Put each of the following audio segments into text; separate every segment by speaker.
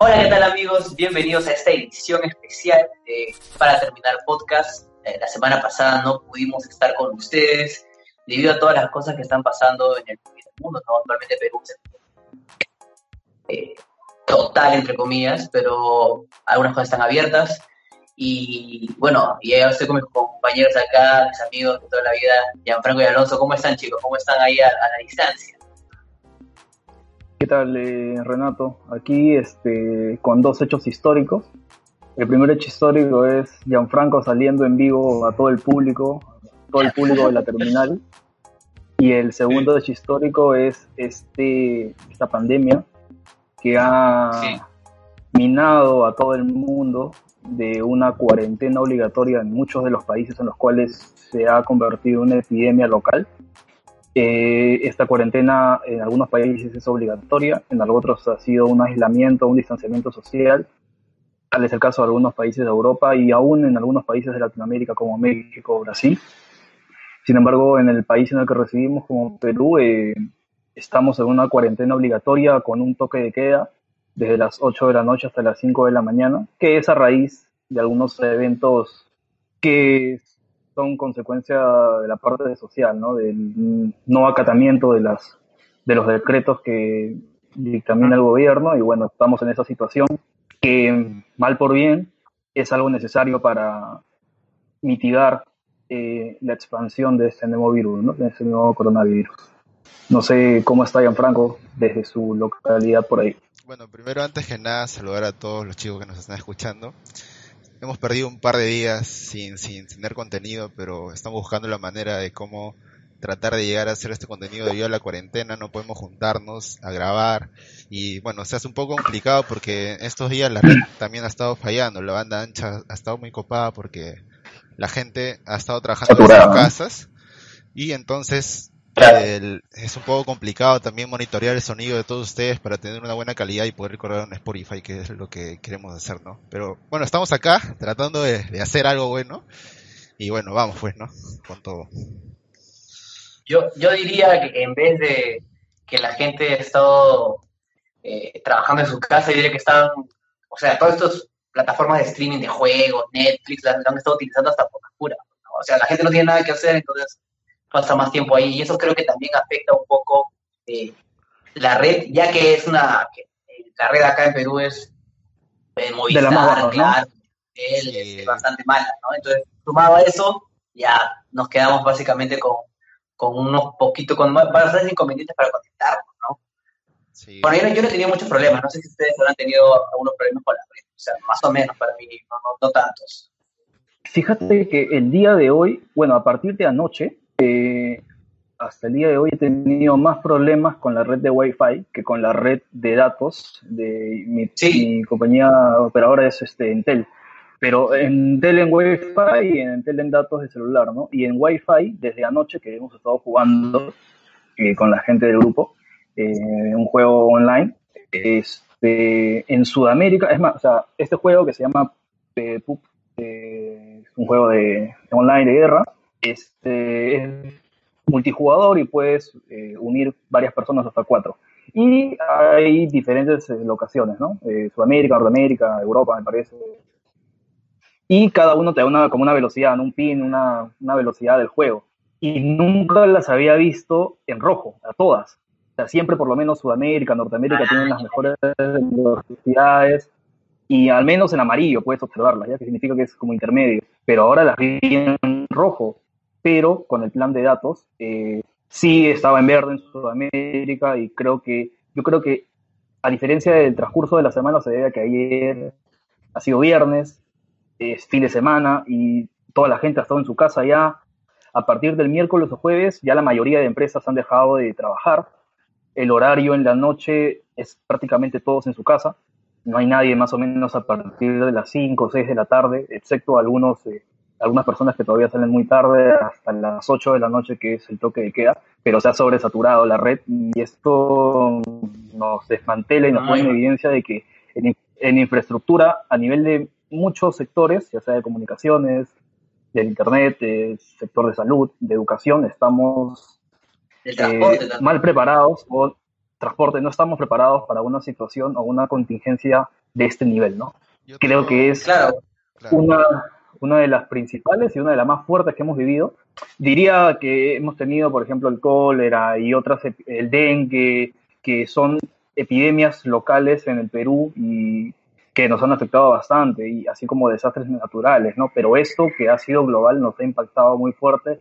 Speaker 1: Hola, ¿qué tal amigos? Bienvenidos a esta edición especial de Para Terminar Podcast. Eh, la semana pasada no pudimos estar con ustedes debido a todas las cosas que están pasando en el, mundo, ¿no? Actualmente Perú es eh, total, entre comillas, pero algunas cosas están abiertas. Y bueno, y ya estoy con mis compañeros acá, mis amigos de toda la vida, Gianfranco y Alonso. ¿Cómo están chicos? ¿Cómo están ahí a la distancia?
Speaker 2: ¿Qué tal, eh, Renato? Aquí este, con dos hechos históricos. El primer hecho histórico es Gianfranco saliendo en vivo a todo el público, todo el público de la terminal. Y el segundo hecho histórico es este, esta pandemia que ha
Speaker 1: Sí.
Speaker 2: minado a todo el mundo de una cuarentena obligatoria en muchos de los países en los cuales se ha convertido en una epidemia local. Eh, esta cuarentena en algunos países es obligatoria, en otros ha sido un aislamiento, un distanciamiento social. Tal es el caso de algunos países de Europa y aún en algunos países de Latinoamérica como México o Brasil. Sin embargo, en el país en el que residimos, como Perú, eh, estamos en una cuarentena obligatoria con un toque de queda desde las 8 de la noche hasta las 5 de la mañana, que es a raíz de algunos eventos que son consecuencia de la parte social, ¿no? del no acatamiento de, las, de los decretos que dictamina el gobierno y bueno, estamos en esa situación que mal por bien es algo necesario para mitigar eh, la expansión de este nuevo virus, ¿no? de este nuevo coronavirus. No sé cómo está Gianfranco desde su localidad por ahí.
Speaker 3: Bueno, primero antes que nada saludar a todos los chicos que nos están escuchando. Hemos perdido un par de días sin, sin tener contenido, pero estamos buscando la manera de cómo tratar de llegar a hacer este contenido debido a la cuarentena, no podemos juntarnos a grabar y bueno, se hace un poco complicado porque estos días la red también ha estado fallando, la banda ancha ha estado muy copada porque la gente ha estado trabajando
Speaker 2: Saturada,
Speaker 3: sus casas y entonces. El- es un poco complicado también monitorear el sonido de todos ustedes para tener una buena calidad y poder recordar en Spotify, que es lo que queremos hacer, ¿no? Pero bueno, estamos acá tratando de, de hacer algo bueno y bueno, vamos pues, ¿no? Con todo.
Speaker 1: Yo, yo diría que en vez de que la gente ha estado eh, trabajando en su casa, yo diría que están, o sea, todas estas plataformas de streaming de juegos, Netflix, las, las han estado utilizando hasta por cura. ¿no? O sea, la gente no tiene nada que hacer, entonces pasa más tiempo ahí. Y eso creo que también afecta un poco eh, la red, ya que es una, eh, la red acá en Perú es eh, Movistar,
Speaker 2: De la más baja, ¿no?
Speaker 1: claro, él
Speaker 3: Sí.
Speaker 1: es bastante mala, ¿no? Entonces, sumado a eso, ya nos quedamos básicamente con, con unos poquitos, con ba- bastantes inconvenientes para conectarnos, ¿no?
Speaker 3: Sí.
Speaker 1: Bueno, yo no, yo no he tenido muchos problemas, no sé si ustedes habrán tenido algunos problemas con la red, o sea, más o menos para mí, no, no, no tantos.
Speaker 2: Fíjate que el día de hoy, bueno, a partir de anoche, eh, hasta el día de hoy he tenido más problemas con la red de Wi-Fi que con la red de datos de mi,
Speaker 1: Sí.
Speaker 2: mi compañía operadora es este Entel. Pero en Entel en Wi-Fi y en Entel en datos de celular, ¿no? Y en Wi-Fi, desde anoche que hemos estado jugando eh, con la gente del grupo, eh, un juego online, este, en Sudamérica, es más, o sea, este juego que se llama eh, PUP, eh, es un juego de online de guerra, este, es multijugador y puedes eh, unir varias personas hasta cuatro. Y hay diferentes eh, locaciones, ¿no? Eh, Sudamérica, Norteamérica, Europa, me parece. Y cada uno te da una, como una velocidad, ¿no? un pin, una, una velocidad del juego. Y nunca las había visto en rojo, a todas. O sea, siempre por lo menos Sudamérica, Norteamérica tienen las mejores velocidades y al menos en amarillo puedes observarlas, ya que significa que es como intermedio. Pero ahora las vi en rojo, pero con el plan de datos eh, sí estaba en verde en Sudamérica y creo que yo creo que a diferencia del transcurso de la semana se debe a que ayer ha sido viernes, es fin de semana y toda la gente ha estado en su casa ya. A partir del miércoles o jueves ya la mayoría de empresas han dejado de trabajar el horario en la noche es prácticamente todos en su casa. No hay nadie más o menos a partir de las 5 o 6 de la tarde, excepto algunos, eh, algunas personas que todavía salen muy tarde, hasta las 8 de la noche, que es el toque de queda, pero se ha sobresaturado la red y esto nos desmantela y nos pone en evidencia de que en, en infraestructura, a nivel de muchos sectores, ya sea de comunicaciones, del Internet, del sector de salud, de educación, estamos eh, mal preparados o transporte, no estamos preparados para una situación o una contingencia de este nivel, ¿no?
Speaker 3: Yo
Speaker 2: Creo
Speaker 3: tengo-
Speaker 2: que es
Speaker 1: Claro,
Speaker 3: claro.
Speaker 2: una, una de las principales y una de las más fuertes que hemos vivido. Diría que hemos tenido, por ejemplo, el cólera y otras, el dengue, que son epidemias locales en el Perú y que nos han afectado bastante, y así como desastres naturales, ¿no? Pero esto que ha sido global nos ha impactado muy fuerte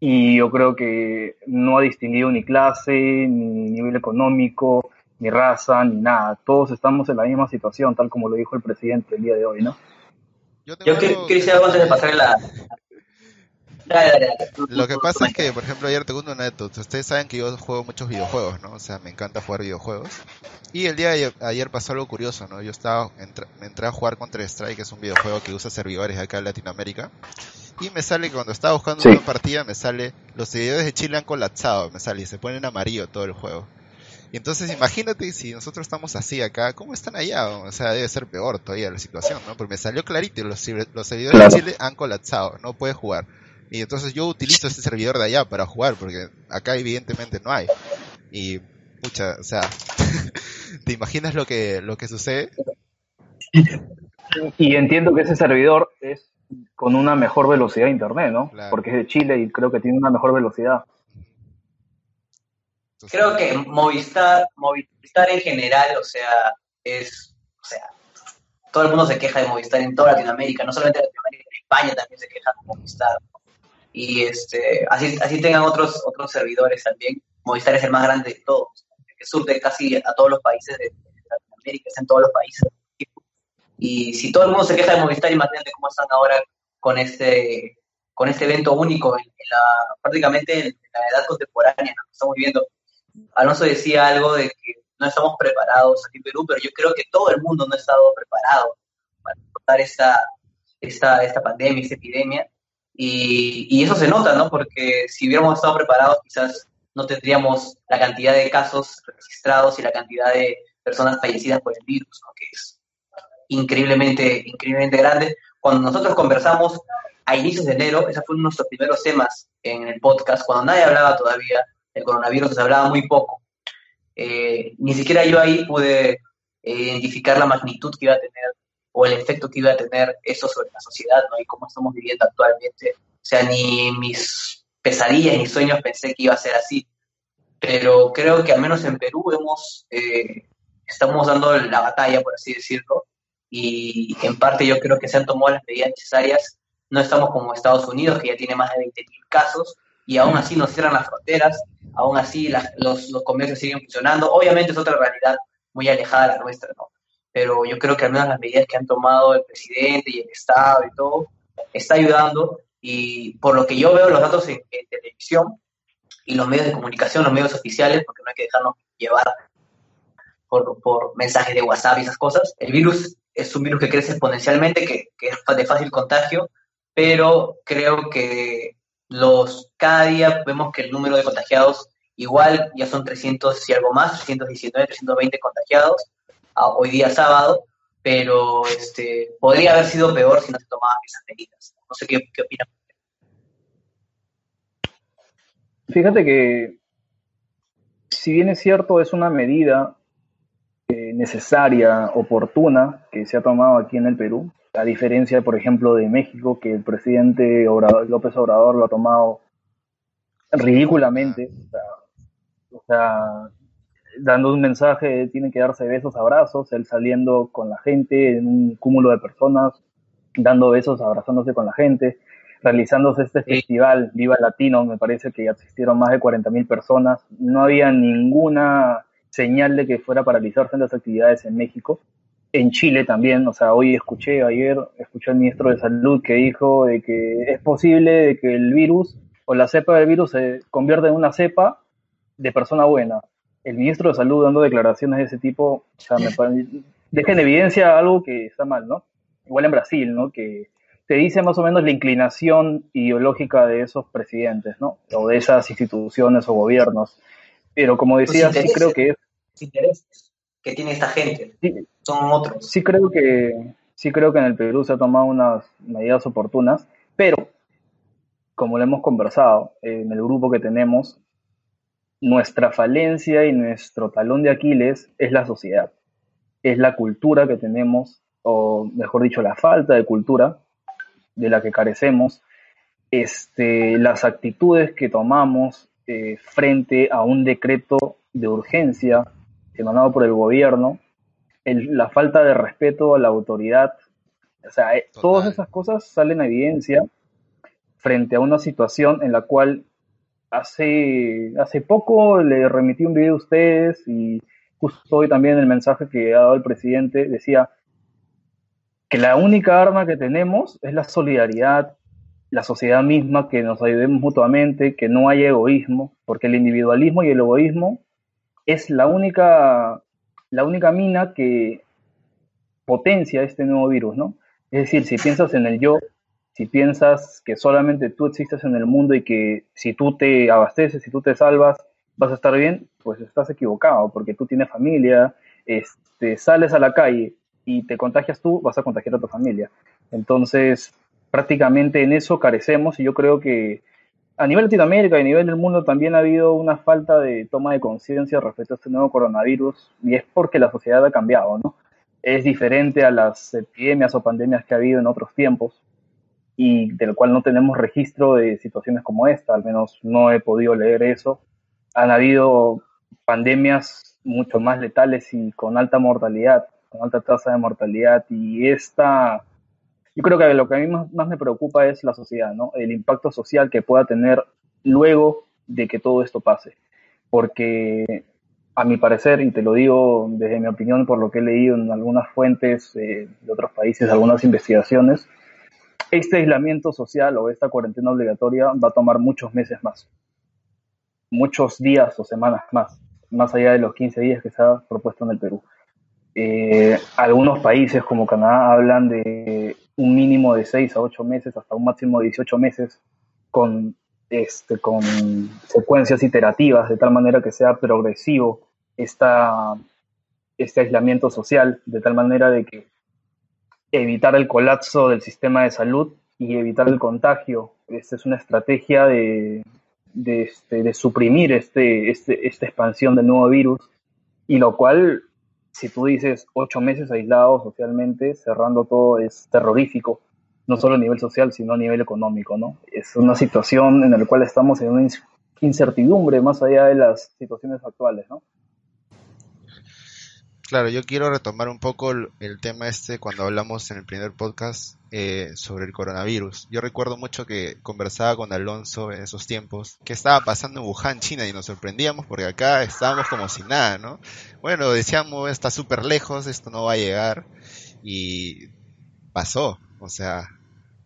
Speaker 2: y yo creo que no ha distinguido ni clase, ni nivel económico, ni raza, ni nada. Todos estamos en la misma situación, tal como lo dijo el presidente el día de hoy, ¿no?
Speaker 3: Yo tengo
Speaker 1: yo que-
Speaker 3: algo
Speaker 1: antes de pasar la... Dale, dale, dale. Tú-
Speaker 3: Lo que pasa es que, por ejemplo, ayer tengo una anécdota. Ustedes saben que yo juego muchos videojuegos, ¿no? O sea, me encanta jugar videojuegos. Y el día de ayer, pasó algo curioso, ¿no? Yo estaba, entra- me entré a jugar Counter Strike, que es un videojuego que usa servidores acá en Latinoamérica. Y me sale, que cuando estaba buscando
Speaker 2: Sí.
Speaker 3: una partida, me sale, los servidores de Chile han colapsado, me sale, y se pone en amarillo todo el juego. Y entonces imagínate si nosotros estamos así acá, ¿cómo están allá? O sea, debe ser peor todavía la situación, ¿no? Porque me salió clarito, los, los servidores
Speaker 2: Claro.
Speaker 3: de Chile han colapsado, no puedes jugar. Y entonces yo utilizo ese servidor de allá para jugar, porque acá evidentemente no hay. Y, pucha, o sea, ¿te imaginas lo que, lo que sucede?
Speaker 2: Y entiendo que ese servidor es con una mejor velocidad de internet, ¿no?
Speaker 3: Claro.
Speaker 2: Porque es de Chile y creo que tiene una mejor velocidad.
Speaker 3: Entonces,
Speaker 1: Creo que Movistar, Movistar en general, o sea, es, o sea, todo el mundo se queja de Movistar en toda Latinoamérica, no solamente en Latinoamérica, en España también se queja de Movistar. Y este, así, así tengan otros, otros servidores también. Movistar es el más grande de todos, que surte casi a todos los países de, de Latinoamérica, está en todos los países. Y si todo el mundo se queja de Movistar, imagínate cómo están ahora con este, con este evento único en, en la, prácticamente en la edad contemporánea, ¿no? estamos viviendo. Alonso decía algo de que no estamos preparados aquí en Perú, pero yo creo que todo el mundo no ha estado preparado para afrontar esta, esta, esta pandemia, esta epidemia. Y, eso se nota, ¿no? Porque si hubiéramos estado preparados, quizás no tendríamos la cantidad de casos registrados y la cantidad de personas fallecidas por el virus, ¿no? que es increíblemente, increíblemente grande. Cuando nosotros conversamos a inicios de enero, ese fue uno de nuestros primeros temas en el podcast, cuando nadie hablaba todavía del coronavirus, se hablaba muy poco. Eh, ni siquiera yo ahí pude eh, identificar la magnitud que iba a tener o el efecto que iba a tener eso sobre la sociedad ¿no? y cómo estamos viviendo actualmente. O sea, ni mis pesadillas ni sueños pensé que iba a ser así. Pero creo que al menos en Perú hemos, eh, estamos dando la batalla, por así decirlo, y en parte yo creo que se han tomado las medidas necesarias. No estamos como Estados Unidos, que ya tiene más de 20.000 casos, y aún así nos cierran las fronteras, aún así los, los comercios siguen funcionando. Obviamente es otra realidad muy alejada de la nuestra, ¿no? Pero yo creo que al menos las medidas que han tomado el presidente y el Estado y todo, está ayudando. Y por lo que yo veo los datos en, en televisión y los medios de comunicación, los medios oficiales, porque no hay que dejarnos llevar por, por mensajes de WhatsApp y esas cosas, el virus es un virus que crece exponencialmente, que, que es de fácil contagio, pero creo que los cada día vemos que el número de contagiados igual ya son 300 y algo más, 319, 320 contagiados hoy día sábado, pero este podría haber sido peor si no se tomaban esas medidas. No sé qué, qué opinan.
Speaker 2: Fíjate que, si bien es cierto, es una medida eh, necesaria, oportuna, que se ha tomado aquí en el Perú, a diferencia, por ejemplo, de México, que el presidente Obrador- López Obrador lo ha tomado ridículamente, o sea, o sea, dando un mensaje, tienen que darse besos, abrazos, él saliendo con la gente en un cúmulo de personas, dando besos, abrazándose con la gente, realizándose este
Speaker 1: Sí.
Speaker 2: festival Viva Latino, me parece que asistieron más de 40.000 personas, no había ninguna señal de que fuera a paralizarse las actividades en México, en Chile también, o sea, hoy escuché, ayer escuché al ministro de Salud que dijo de que es posible de que el virus o la cepa del virus se convierta en una cepa de persona buena. el ministro de Salud dando declaraciones de ese tipo, o sea, me pare- deja en evidencia algo que está mal, ¿no? Igual en Brasil, ¿no? Que te dice más o menos la inclinación ideológica de esos presidentes, ¿no? O de esas instituciones o gobiernos. Pero como decía, sí creo que es,
Speaker 1: Los intereses que tiene esta gente
Speaker 2: sí, sí creo que sí creo que en el Perú se han tomado unas medidas oportunas, pero como lo hemos conversado en el grupo que tenemos, nuestra falencia y nuestro talón de Aquiles es la sociedad, es la cultura que tenemos, o mejor dicho, la falta de cultura de la que carecemos, este, las actitudes que tomamos eh, frente a un decreto de urgencia emanado por el gobierno, el- la falta de respeto a la autoridad, o sea, eh,
Speaker 3: Total.
Speaker 2: todas esas cosas salen a evidencia frente a una situación en la cual hace, hace poco le remití un video a ustedes y justo hoy también el mensaje que ha dado el presidente decía que la única arma que tenemos es la solidaridad, la sociedad misma, que nos ayudemos mutuamente, que no haya egoísmo, porque el individualismo y el egoísmo es la única, la única mina que potencia este nuevo virus, ¿no? Es decir, si piensas en el yo, si piensas que solamente tú existes en el mundo y que si tú te abasteces, si tú te salvas, vas a estar bien, pues estás equivocado, porque tú tienes familia, este, sales a la calle y te contagias tú, vas a contagiar a tu familia. Entonces, prácticamente en eso carecemos y yo creo que a nivel Latinoamérica y a nivel del mundo también ha habido una falta de toma de conciencia respecto a este nuevo coronavirus y es porque la sociedad ha cambiado, ¿no? Es diferente a las epidemias o pandemias que ha habido en otros tiempos y del cual no tenemos registro de situaciones como esta, al menos no he podido leer eso. Han habido pandemias mucho más letales y con alta mortalidad, con alta tasa de mortalidad y esta yo creo que lo que a mí más, más, me preocupa es la sociedad, ¿no? El impacto social que pueda tener luego de que todo esto pase. Porque a mi parecer, y te lo digo desde mi opinión por lo que he leído en algunas fuentes eh, de otros países, algunas investigaciones, este aislamiento social o esta cuarentena obligatoria va a tomar muchos meses más, muchos días o semanas más, más allá de los 15 días que se ha propuesto en el Perú. Eh, algunos países como Canadá hablan de un mínimo de 6 a 8 meses hasta un máximo de 18 meses con, este, con secuencias iterativas de tal manera que sea progresivo esta, este aislamiento social, de tal manera de que evitar el colapso del sistema de salud y evitar el contagio. Esta es una estrategia de, de, este, de suprimir este, este, esta expansión del nuevo virus y lo cual si tú dices ocho meses aislados socialmente, cerrando todo, es terrorífico, no solo a nivel social, sino a nivel económico, ¿no? Es una situación en la cual estamos en una incertidumbre más allá de las situaciones actuales, ¿no?
Speaker 3: Claro, yo quiero retomar un poco el, el tema este cuando hablamos en el primer podcast eh, sobre el coronavirus. Yo recuerdo mucho que conversaba con Alonso en esos tiempos, que estaba pasando en Wuhan, China, y nos sorprendíamos porque acá estábamos como si nada, ¿no? Bueno, decíamos, está súper lejos, esto no va a llegar, y pasó, o sea,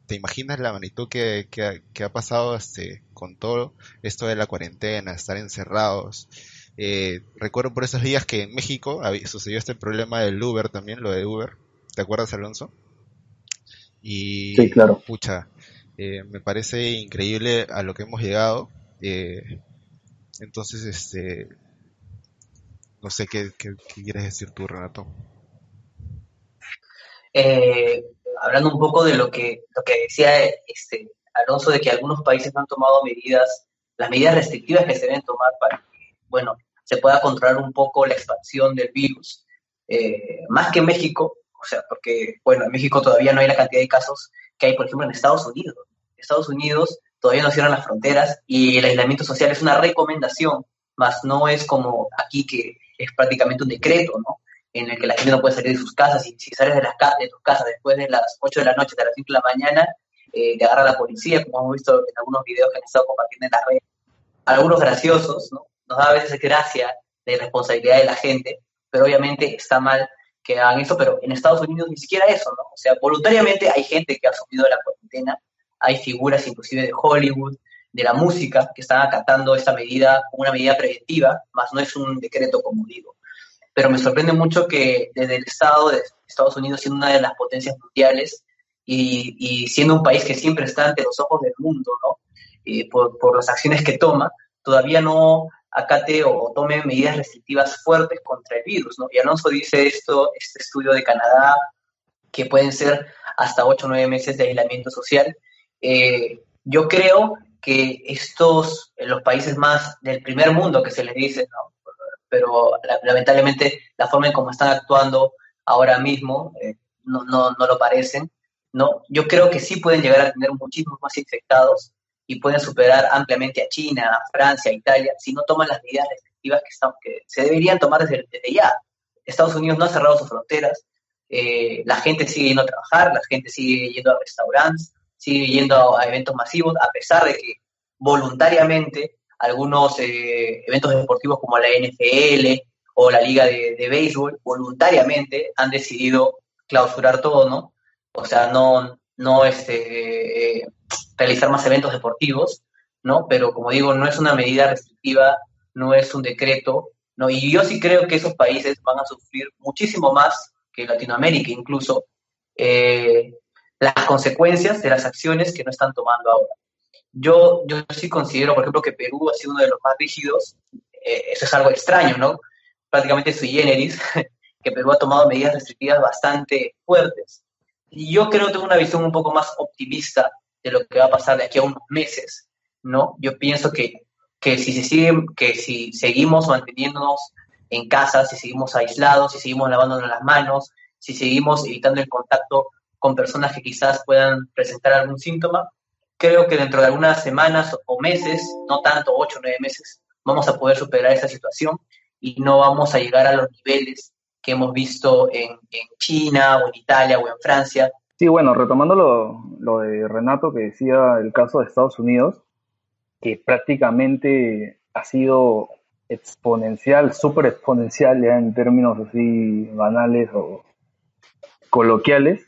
Speaker 3: ¿te imaginas la magnitud que, que, que ha pasado este, con todo esto de la cuarentena, estar encerrados? Eh, recuerdo por esos días que en México había, sucedió este problema del Uber también, lo de Uber. ¿Te acuerdas, Alonso? Y,
Speaker 2: sí, claro.
Speaker 3: pucha, eh, me parece increíble a lo que hemos llegado. Eh, entonces, este, no sé qué, qué, qué, quieres decir tú, Renato.
Speaker 1: Eh, hablando un poco de lo que, lo que decía este, Alonso, de que algunos países han tomado medidas, las medidas restrictivas que se deben tomar para bueno, se pueda controlar un poco la expansión del virus, eh, más que en México, o sea, porque, bueno, en México todavía no hay la cantidad de casos que hay, por ejemplo, en Estados Unidos. Estados Unidos todavía no cierran las fronteras y el aislamiento social es una recomendación, más no es como aquí que es prácticamente un decreto, ¿no? En el que la gente no puede salir de sus casas y si sales de, las de tus casas después de las 8 de la noche, de las 5 de la mañana, eh, te agarra la policía, como hemos visto en algunos videos que han estado compartiendo en las redes. Algunos graciosos, ¿no? Nos da a veces gracia de responsabilidad de la gente, pero obviamente está mal que hagan eso, pero en Estados Unidos ni siquiera eso, ¿no? O sea, voluntariamente hay gente que ha asumido la cuarentena, hay figuras inclusive de Hollywood de la música que están acatando esta medida como una medida preventiva, más no es un decreto, como digo. Pero me sorprende mucho que desde el Estado de Estados Unidos, siendo una de las potencias mundiales y, y siendo un país que siempre está ante los ojos del mundo, ¿no? Por, por las acciones que toma, todavía no acate o tome medidas restrictivas fuertes contra el virus, ¿no? Y Alonso dice esto, este estudio de Canadá, que pueden ser hasta 8 o 9 meses de aislamiento social. Eh, yo creo que estos, en los países más del primer mundo que se les dice, ¿no? pero la- lamentablemente la forma en cómo están actuando ahora mismo eh, no, no, no lo parecen, ¿no? Yo creo que sí pueden llegar a tener muchísimos más infectados y pueden superar ampliamente a China, Francia, Italia, si no toman las medidas restrictivas que, se deberían tomar desde, ya. Estados Unidos no ha cerrado sus fronteras, eh, la gente sigue yendo a trabajar, la gente sigue yendo a restaurantes, sigue yendo a, a eventos masivos, a pesar de que voluntariamente algunos eh, eventos deportivos como la NFL o la Liga de, de Béisbol voluntariamente han decidido clausurar todo, ¿no? O sea, no, no este, eh, realizar más eventos deportivos, ¿no? Pero como digo, no es una medida restrictiva, no es un decreto, ¿no? Y yo sí creo que esos países van a sufrir muchísimo más que Latinoamérica incluso eh, las consecuencias de las acciones que no están tomando ahora. Yo, yo sí considero, por ejemplo, que Perú ha sido uno de los más rígidos, eh, eso es algo extraño, ¿no? Prácticamente sui generis, que Perú ha tomado medidas restrictivas bastante fuertes. Y yo creo que tengo una visión un poco más optimista de lo que va a pasar de aquí a unos meses, ¿no? Yo pienso que, que si se sigue, que si seguimos manteniéndonos en casa, si seguimos aislados, si seguimos lavándonos las manos, si seguimos evitando el contacto con personas que quizás puedan presentar algún síntoma, creo que dentro de algunas semanas o meses, no tanto, ocho o nueve meses, vamos a poder superar esa situación y no vamos a llegar a los niveles que hemos visto en, en China o en Italia o en Francia.
Speaker 2: Sí, bueno, retomando lo, de Renato que decía el caso de Estados Unidos, que prácticamente ha sido exponencial, súper exponencial ya en términos así banales o coloquiales,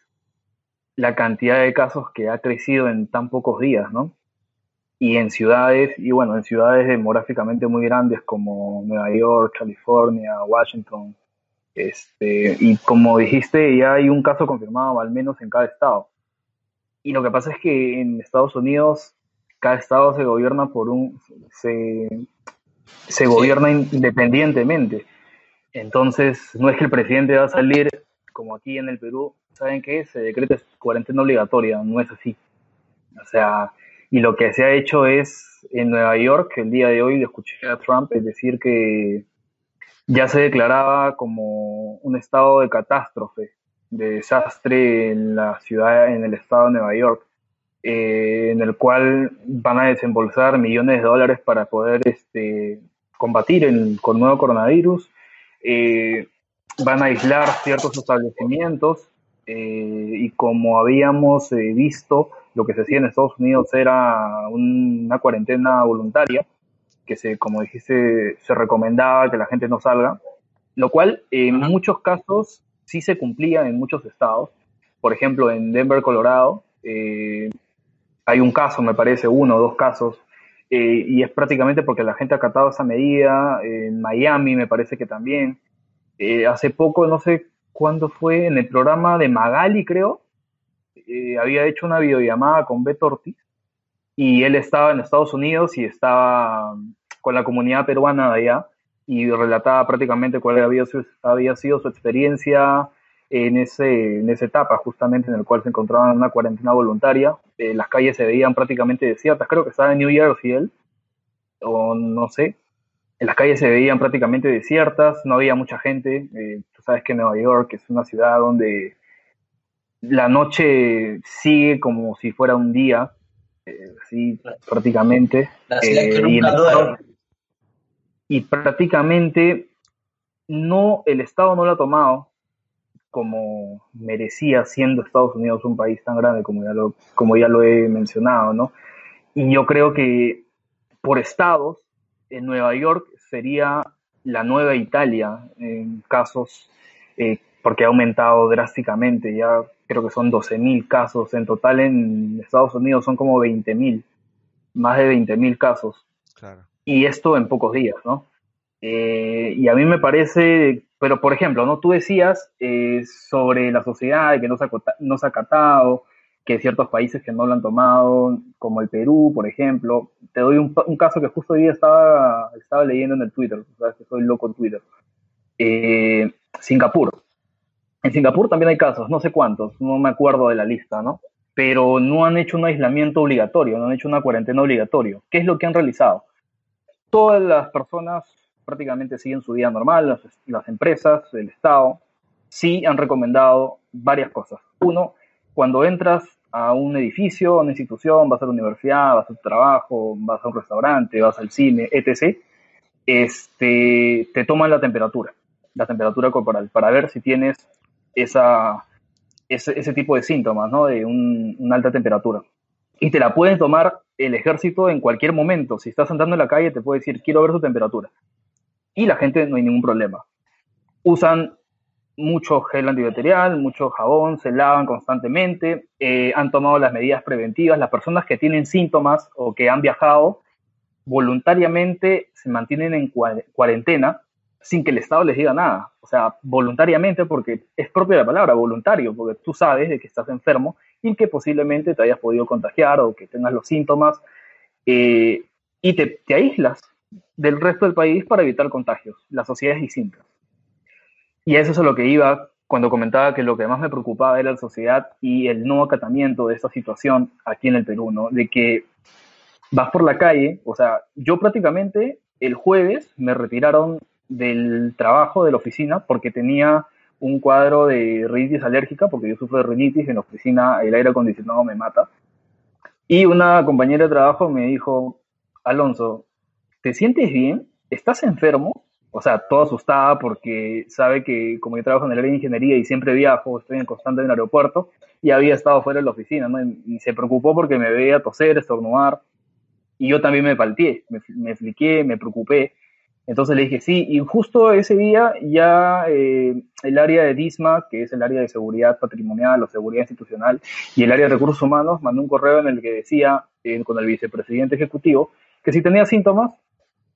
Speaker 2: la cantidad de casos que ha crecido en tan pocos días, ¿no? Y en ciudades, y bueno, en ciudades demográficamente muy grandes como Nueva York, California, Washington, este, y como dijiste, ya hay un caso confirmado al menos en cada estado. Y lo que pasa es que en Estados Unidos cada estado se gobierna por un se, se gobierna independientemente. Entonces, no es que el presidente va a salir como aquí en el Perú, ¿saben qué? Se decreta cuarentena obligatoria, no es así. O sea, y lo que se ha hecho es en Nueva York, el día de hoy le escuché a Trump decir que ya se declaraba como un estado de catástrofe, de desastre en la ciudad, en el estado de Nueva York, eh, en el cual van a desembolsar millones de dólares para poder este, combatir el, con nuevo coronavirus. Eh, van a aislar ciertos establecimientos eh, y como habíamos visto, lo que se hacía en Estados Unidos era un- una cuarentena voluntaria, que se, como dijiste, se recomendaba que la gente no salga, lo cual en muchos casos sí se cumplía en muchos estados. Por ejemplo, en Denver, Colorado, eh, hay un caso, me parece, uno o dos casos, eh, y es prácticamente porque la gente ha acatado esa medida. En Miami, me parece que también. Eh, hace poco, no sé cuándo fue, en el programa de Magali, creo, había hecho una videollamada con Beto Ortiz y él estaba en Estados Unidos y estaba con la comunidad peruana de allá y relataba prácticamente cuál había, había sido su experiencia en, ese, en esa etapa, justamente en el cual se encontraban en una cuarentena voluntaria. Eh, las calles se veían prácticamente desiertas, creo que estaba en New Jersey él, o no sé. En las calles se veían prácticamente desiertas, no había mucha gente. Eh, tú sabes que Nueva York es una ciudad donde la noche sigue como si fuera un día, así prácticamente. Eh, estado- y prácticamente no, el Estado no lo ha tomado como merecía siendo Estados Unidos un país tan grande como ya lo, como ya lo he mencionado, ¿no? Y yo creo que por estados, en Nueva York sería la nueva Italia en casos, eh, porque ha aumentado drásticamente, ya creo que son 12.000 casos, en total en Estados Unidos son como 20.000. más de 20.000 casos.
Speaker 3: Claro.
Speaker 2: Y esto en pocos días, ¿no? Eh, y a mí me parece, pero por ejemplo, ¿no? Tú decías eh, sobre la sociedad que no se, no se ha acatado, que ciertos países que no lo han tomado, como el Perú, por ejemplo. Te doy un, un caso que justo hoy día estaba, estaba leyendo en el Twitter, sabes que soy loco en Twitter. Eh, Singapur. En Singapur también hay casos, no sé cuántos, no me acuerdo de la lista, ¿no? Pero no han hecho un aislamiento obligatorio, no han hecho una cuarentena obligatorio. ¿Qué es lo que han realizado? Todas las personas prácticamente siguen su vida normal, las, las empresas, el Estado, sí han recomendado varias cosas. Uno, cuando entras a un edificio, a una institución, vas a la universidad, vas a tu trabajo, vas a un restaurante, vas al cine, etc., este, te toman la temperatura, la temperatura corporal, para ver si tienes esa, ese, tipo de síntomas, ¿no? De un- una alta temperatura. Y te la pueden tomar el ejército en cualquier momento. Si estás andando en la calle, te puede decir, quiero ver tu temperatura. Y la gente no hay ningún problema. Usan mucho gel antibacterial, mucho jabón, se lavan constantemente, eh, han tomado las medidas preventivas. Las personas que tienen síntomas o que han viajado voluntariamente se mantienen en cua- cuarentena sin que el Estado les diga nada. O sea, voluntariamente, porque es propia la palabra, voluntario, porque tú sabes de que estás enfermo y que posiblemente te hayas podido contagiar o que tengas los síntomas eh, y te, te aíslas del resto del país para evitar contagios. La sociedad es distinta. Y eso es a lo que iba cuando comentaba que lo que más me preocupaba era la sociedad y el no acatamiento de esta situación aquí en el Perú, ¿no? De que vas por la calle, o sea, yo prácticamente el jueves me retiraron del trabajo de la oficina porque tenía un cuadro de rinitis alérgica, porque yo sufro de rinitis, en la oficina el aire acondicionado me mata. Y una compañera de trabajo me dijo, Alonso, ¿te sientes bien? ¿Estás enfermo? O sea, toda asustada porque sabe que como yo trabajo en el área de ingeniería y siempre viajo, estoy en constante en el aeropuerto, y había estado fuera de la oficina, ¿no? Y se preocupó porque me veía toser, estornudar, y yo también me palteé, me, me fliqué, me preocupé. Entonces le dije sí, y justo ese día ya eh, el área de DISMA, que es el área de seguridad patrimonial o seguridad institucional, y el área de recursos humanos, mandó un correo en el que decía, eh, con el vicepresidente ejecutivo, que si tenías síntomas,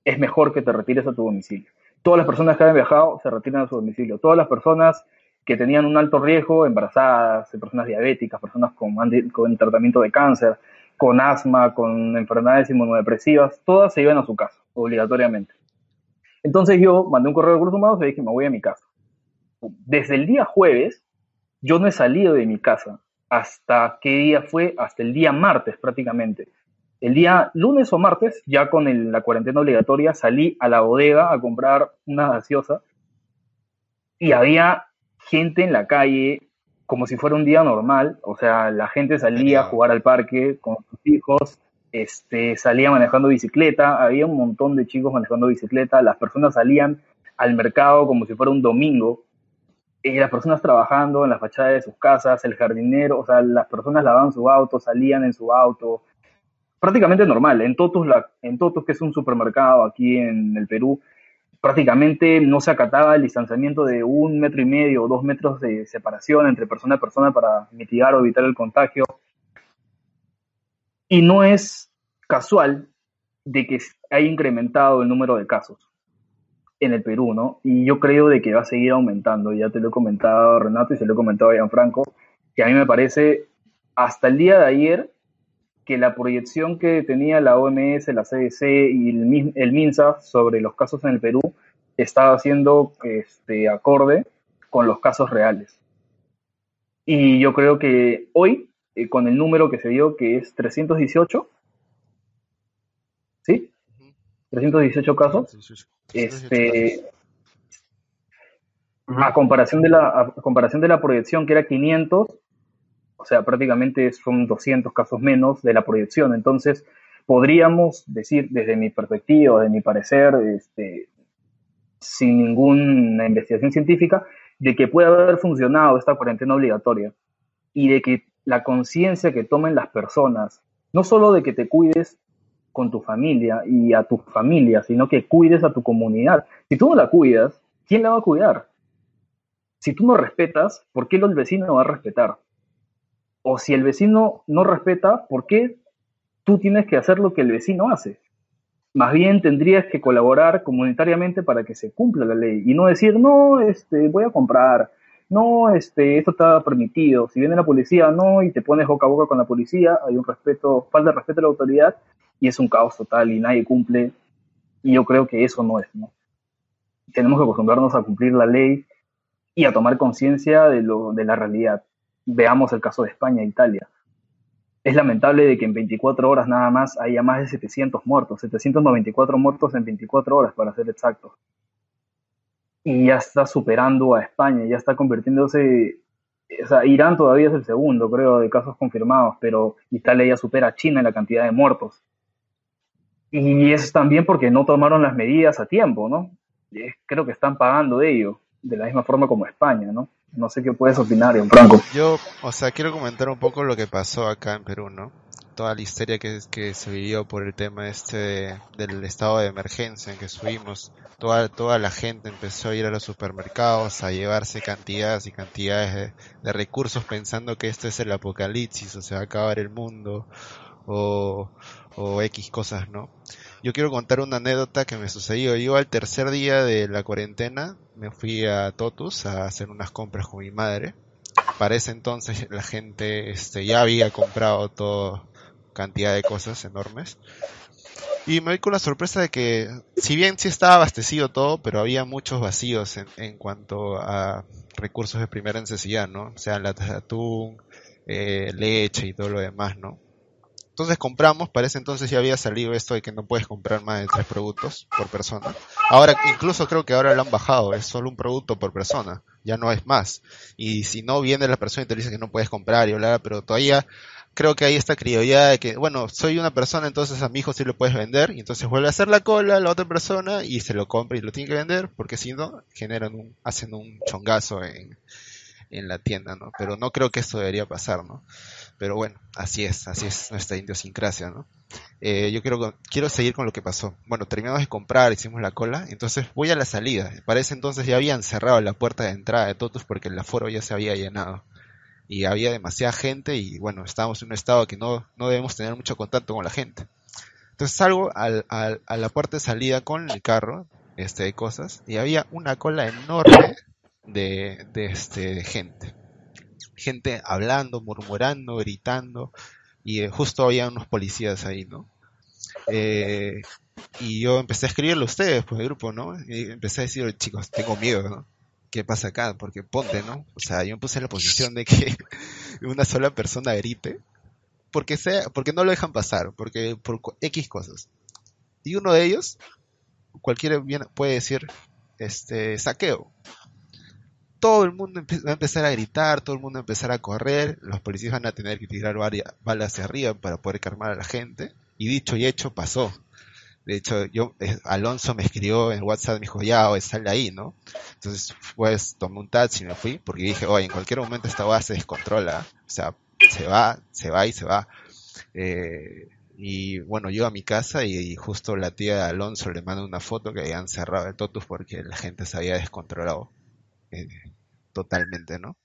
Speaker 2: es mejor que te retires a tu domicilio. Todas las personas que habían viajado se retiran a su domicilio. Todas las personas que tenían un alto riesgo, embarazadas, personas diabéticas, personas con, con tratamiento de cáncer, con asma, con enfermedades inmunodepresivas, todas se iban a su casa, obligatoriamente. Entonces yo mandé un correo de recursos humanos y dije, me voy a mi casa. Desde el día jueves, yo no he salido de mi casa. ¿Hasta qué día fue? Hasta el día martes prácticamente. El día lunes o martes, ya con el, la cuarentena obligatoria, salí a la bodega a comprar una gaseosa y había gente en la calle como si fuera un día normal, o sea, la gente salía a jugar al parque con sus hijos, este, salía manejando bicicleta, había un montón de chicos manejando bicicleta, las personas salían al mercado como si fuera un domingo, y las personas trabajando en la fachada de sus casas, el jardinero, o sea, las personas lavaban su auto, salían en su auto, prácticamente normal. En Totus, la, en Totus, que es un supermercado aquí en el Perú, prácticamente no se acataba el distanciamiento de un metro y medio o dos metros de separación entre persona y persona para mitigar o evitar el contagio. Y no es casual de que haya incrementado el número de casos en el Perú, ¿no? Y yo creo de que va a seguir aumentando. Ya te lo he comentado Renato y se lo he comentado a Gianfranco, que a mí me parece hasta el día de ayer que la proyección que tenía la OMS, la CDC y el, el MINSA sobre los casos en el Perú estaba siendo este, acorde con los casos reales. Y yo creo que hoy, eh, con el número que se dio, que es 318, ¿sí? 318 casos, este, a comparación de la a comparación de la proyección que era 500 o sea, prácticamente son 200 casos menos de la proyección. Entonces, podríamos decir, desde mi perspectiva, de mi parecer, este, sin ninguna investigación científica, de que puede haber funcionado esta cuarentena obligatoria y de que la conciencia que tomen las personas, no solo de que te cuides con tu familia y a tu familia, sino que cuides a tu comunidad. Si tú no la cuidas, ¿quién la va a cuidar? Si tú no respetas, ¿por qué el vecino va a respetar? o si el vecino no respeta, ¿por qué tú tienes que hacer lo que el vecino hace. Más bien tendrías que colaborar comunitariamente para que se cumpla la ley y no decir, no, este, voy a comprar, no, este, esto está permitido. Si viene la policía, no, y te pones boca a boca con la policía, hay un respeto, falta respeto a la autoridad y es un caos total y nadie cumple. Y yo creo que eso no es, ¿no? Tenemos que acostumbrarnos a cumplir la ley y a tomar conciencia de, de la realidad. Veamos el caso de España e Italia. Es lamentable de que en 24 horas nada más haya más de 700 muertos, 794 muertos en 24 horas para ser exactos y ya está superando a España, ya está convirtiéndose, o sea, Irán todavía es el segundo, creo, de casos confirmados, pero Italia ya supera a China en la cantidad de muertos. Y es también porque no tomaron las medidas a tiempo, ¿no? Creo que están pagando ello, de la misma forma como España, ¿no? No sé qué puedes opinar, Franco.
Speaker 3: Yo, o sea, quiero comentar un poco lo que pasó acá en Perú, ¿no? Toda la histeria que, que se vivió por el tema este del estado de emergencia en que subimos. Toda, toda la gente empezó a ir a los supermercados a llevarse cantidades y cantidades de, recursos pensando que este es el apocalipsis o se va a acabar el mundo o, o X cosas, ¿no? Yo quiero contar una anécdota que me sucedió. Yo al tercer día de la cuarentena me fui a Totus a hacer unas compras con mi madre. Para ese entonces la gente este, ya había comprado todo, cantidad de cosas enormes. Y me doy con la sorpresa de que, si bien sí estaba abastecido todo, pero había muchos vacíos en, en cuanto a recursos de primera necesidad, ¿no? O sea, latas de atún, eh, leche y todo lo demás, ¿no? Entonces compramos, para ese entonces ya había salido esto de que no puedes comprar más de tres productos por persona. Ahora, incluso creo que ahora lo han bajado, es solo un producto por persona, ya no es más. Y si no viene la persona y te dice que no puedes comprar y hablar, pero todavía creo que hay esta criollada de que, bueno, soy una persona, entonces a mi hijo sí lo puedes vender, y entonces vuelve a hacer la cola la otra persona y se lo compra y lo tiene que vender, porque si no, generan un, hacen un chongazo en, en la tienda, ¿no? Pero no creo que esto debería pasar, ¿no? Pero bueno, así es, así es nuestra idiosincrasia, ¿no? Eh, yo quiero, quiero seguir con lo que pasó. Bueno, terminamos de comprar, hicimos la cola, entonces voy a la salida. Para ese entonces ya habían cerrado la puerta de entrada de Totus porque el aforo ya se había llenado y había demasiada gente y bueno, estábamos en un estado que no, no debemos tener mucho contacto con la gente. Entonces salgo al, a la puerta de salida con el carro este, de cosas y había una cola enorme de, de, este, de gente. Gente hablando, murmurando, gritando y eh, justo había unos policías ahí, ¿no? Eh, y yo empecé a escribirle a ustedes, pues el grupo, ¿no? Y empecé a decir, chicos, tengo miedo, ¿no? ¿Qué pasa acá? Porque ponte, ¿no? O sea, yo me puse en la posición de que una sola persona grite, porque sea, porque no lo dejan pasar, porque por X cosas. Y uno de ellos, cualquiera puede decir, este, saqueo. Todo el mundo va a empezar a gritar, todo el mundo va a empezar a correr, los policías van a tener que tirar varias balas hacia arriba para poder calmar a la gente. Y dicho y hecho pasó. De hecho, yo, eh, Alonso me escribió en WhatsApp, me dijo, ya, oye, sal de ahí, ¿no? Entonces, pues, tomé un taxi y me fui, porque dije, oye, en cualquier momento esta base se descontrola, o sea, se va, se va y se va. Eh, y bueno, yo a mi casa y, justo la tía de Alonso le manda una foto que habían cerrado el totus porque la gente se había descontrolado eh, totalmente, ¿no?